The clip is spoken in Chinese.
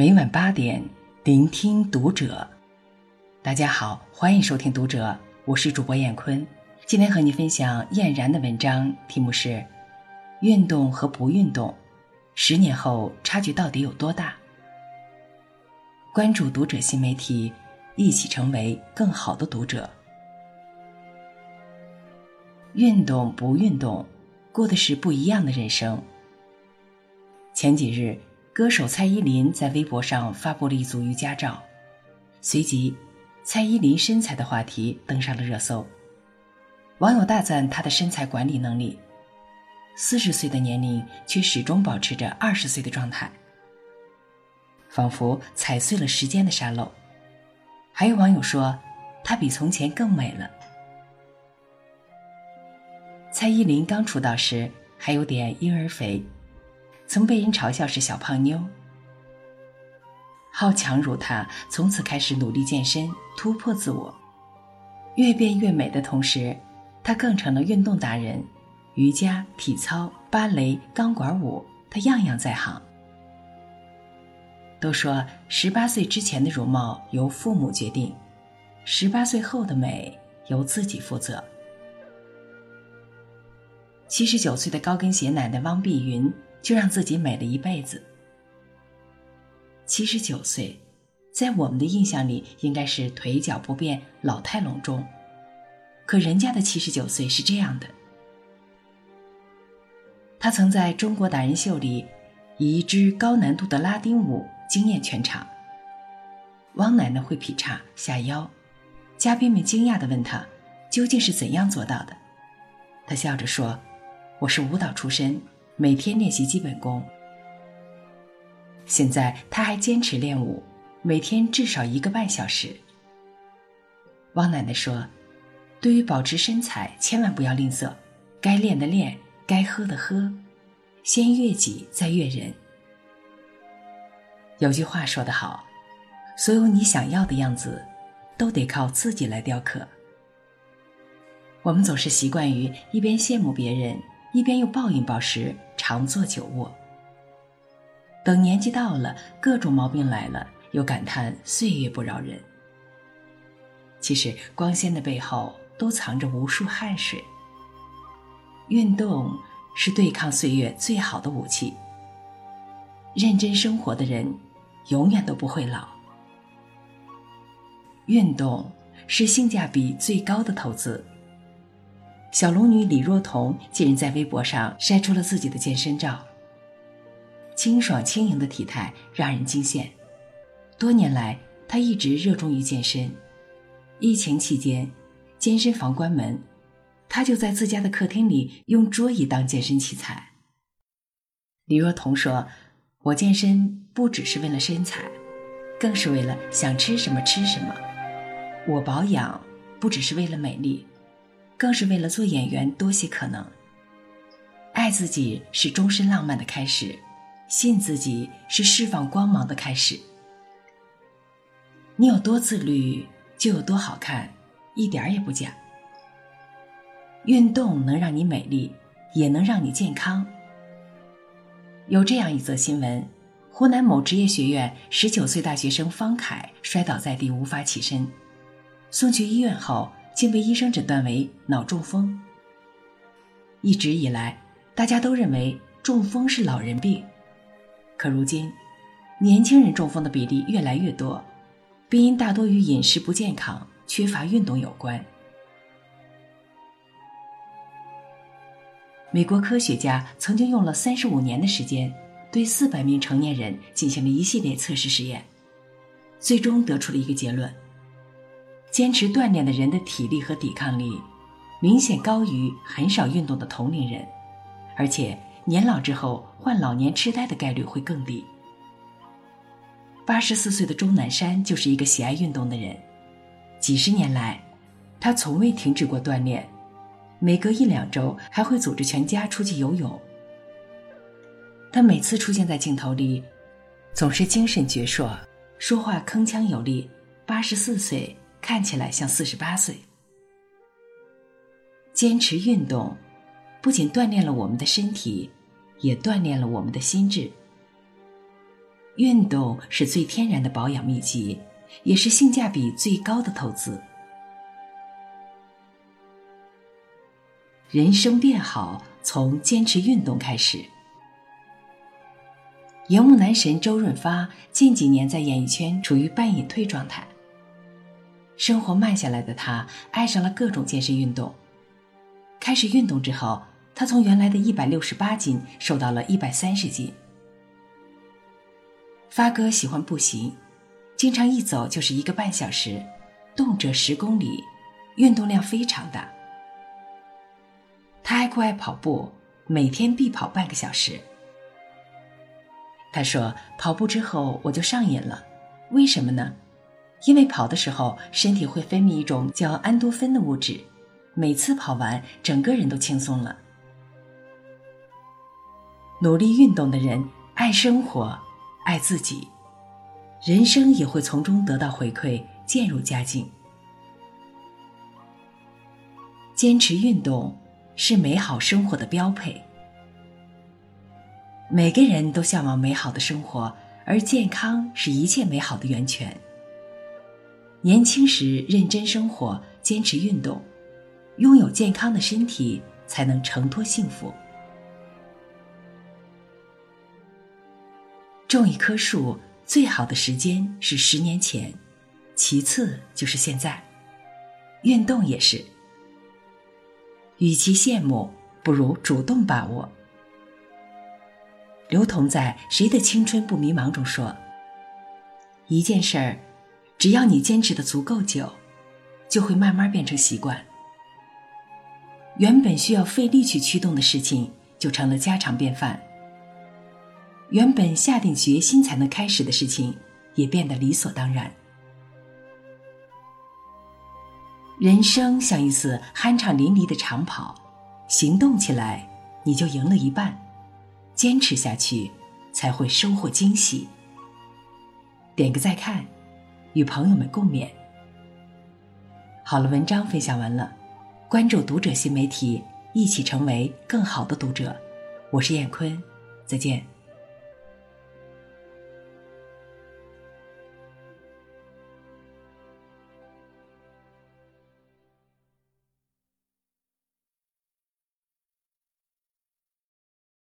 每晚八点，聆听读者。大家好，欢迎收听《读者》，我是主播燕坤。今天和你分享燕然的文章，题目是《运动和不运动，十年后差距到底有多大》。关注《读者》新媒体，一起成为更好的读者。运动不运动，过的是不一样的人生。前几日。歌手蔡依林在微博上发布了一组瑜伽照，随即，蔡依林身材的话题登上了热搜。网友大赞她的身材管理能力，四十岁的年龄却始终保持着二十岁的状态，仿佛踩碎了时间的沙漏。还有网友说，她比从前更美了。蔡依林刚出道时还有点婴儿肥。曾被人嘲笑是小胖妞。好强如她，从此开始努力健身，突破自我，越变越美的同时，她更成了运动达人，瑜伽、体操、芭蕾、钢管舞，她样样在行。都说十八岁之前的容貌由父母决定，十八岁后的美由自己负责。七十九岁的高跟鞋奶奶汪碧云。就让自己美了一辈子。七十九岁，在我们的印象里应该是腿脚不便、老态龙钟，可人家的七十九岁是这样的：他曾在中国达人秀里以一支高难度的拉丁舞惊艳全场。汪奶奶会劈叉下腰，嘉宾们惊讶地问他：“究竟是怎样做到的？”他笑着说：“我是舞蹈出身。”每天练习基本功。现在他还坚持练舞，每天至少一个半小时。汪奶奶说：“对于保持身材，千万不要吝啬，该练的练，该喝的喝，先悦己再悦人。”有句话说得好：“所有你想要的样子，都得靠自己来雕刻。”我们总是习惯于一边羡慕别人。一边又暴饮暴食，常坐久卧。等年纪到了，各种毛病来了，又感叹岁月不饶人。其实光鲜的背后，都藏着无数汗水。运动是对抗岁月最好的武器。认真生活的人，永远都不会老。运动是性价比最高的投资。小龙女李若彤近日在微博上晒出了自己的健身照，清爽轻盈的体态让人惊羡。多年来，她一直热衷于健身。疫情期间，健身房关门，她就在自家的客厅里用桌椅当健身器材。李若彤说：“我健身不只是为了身材，更是为了想吃什么吃什么。我保养不只是为了美丽。”更是为了做演员多些可能。爱自己是终身浪漫的开始，信自己是释放光芒的开始。你有多自律，就有多好看，一点儿也不假。运动能让你美丽，也能让你健康。有这样一则新闻：湖南某职业学院十九岁大学生方凯摔倒在地，无法起身，送去医院后。竟被医生诊断为脑中风。一直以来，大家都认为中风是老人病，可如今，年轻人中风的比例越来越多，病因大多与饮食不健康、缺乏运动有关。美国科学家曾经用了三十五年的时间，对四百名成年人进行了一系列测试实验，最终得出了一个结论。坚持锻炼的人的体力和抵抗力，明显高于很少运动的同龄人，而且年老之后患老年痴呆的概率会更低。八十四岁的钟南山就是一个喜爱运动的人，几十年来，他从未停止过锻炼，每隔一两周还会组织全家出去游泳。他每次出现在镜头里，总是精神矍铄，说话铿锵有力。八十四岁。看起来像四十八岁。坚持运动，不仅锻炼了我们的身体，也锻炼了我们的心智。运动是最天然的保养秘籍，也是性价比最高的投资。人生变好，从坚持运动开始。荧幕男神周润发近几年在演艺圈处于半隐退状态。生活慢下来的他，爱上了各种健身运动。开始运动之后，他从原来的一百六十八斤瘦到了一百三十斤。发哥喜欢步行，经常一走就是一个半小时，动辄十公里，运动量非常大。他还酷爱跑步，每天必跑半个小时。他说：“跑步之后我就上瘾了，为什么呢？因为跑的时候身体会分泌一种叫安多芬的物质，每次跑完整个人都轻松了。努力运动的人爱生活，爱自己，人生也会从中得到回馈，渐入佳境。坚持运动是美好生活的标配。”每个人都向往美好的生活，而健康是一切美好的源泉。年轻时认真生活，坚持运动，拥有健康的身体，才能承托幸福。种一棵树最好的时间是十年前，其次就是现在。运动也是，与其羡慕，不如主动把握。刘同在《谁的青春不迷茫》中说：“一件事儿，只要你坚持的足够久，就会慢慢变成习惯。原本需要费力去驱动的事情，就成了家常便饭；原本下定决心才能开始的事情，也变得理所当然。人生像一次酣畅淋漓的长跑，行动起来，你就赢了一半。”坚持下去，才会收获惊喜。点个再看，与朋友们共勉。好了，文章分享完了，关注读者新媒体，一起成为更好的读者。我是燕坤，再见。